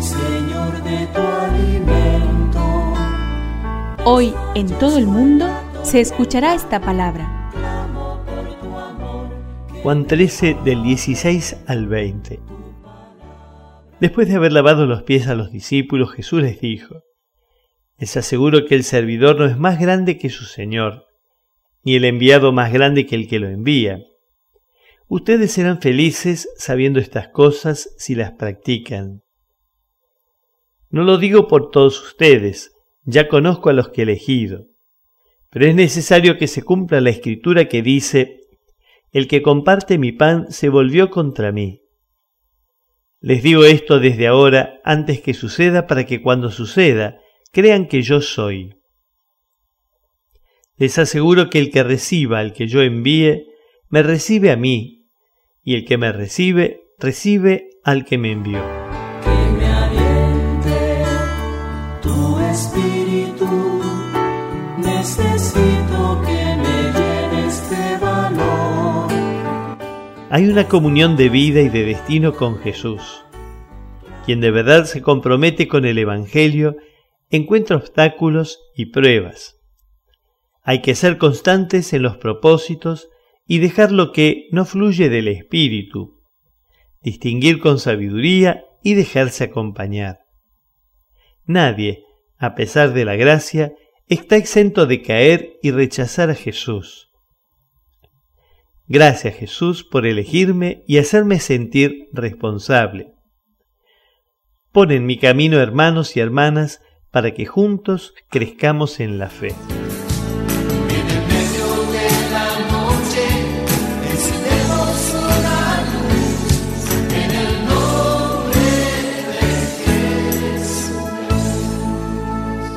Señor, de tu alimento. Hoy en todo el mundo se escuchará esta palabra. Juan 13 del 16 al 20. Después de haber lavado los pies a los discípulos, Jesús les dijo, Les aseguro que el servidor no es más grande que su Señor, ni el enviado más grande que el que lo envía. Ustedes serán felices sabiendo estas cosas si las practican. No lo digo por todos ustedes, ya conozco a los que he elegido, pero es necesario que se cumpla la escritura que dice, El que comparte mi pan se volvió contra mí. Les digo esto desde ahora antes que suceda para que cuando suceda crean que yo soy. Les aseguro que el que reciba al que yo envíe, me recibe a mí, y el que me recibe, recibe al que me envió. Espíritu. Necesito que me de valor. Hay una comunión de vida y de destino con Jesús. Quien de verdad se compromete con el Evangelio encuentra obstáculos y pruebas. Hay que ser constantes en los propósitos y dejar lo que no fluye del Espíritu, distinguir con sabiduría y dejarse acompañar. Nadie, a pesar de la gracia, está exento de caer y rechazar a Jesús. Gracias Jesús por elegirme y hacerme sentir responsable. Pon en mi camino hermanos y hermanas para que juntos crezcamos en la fe.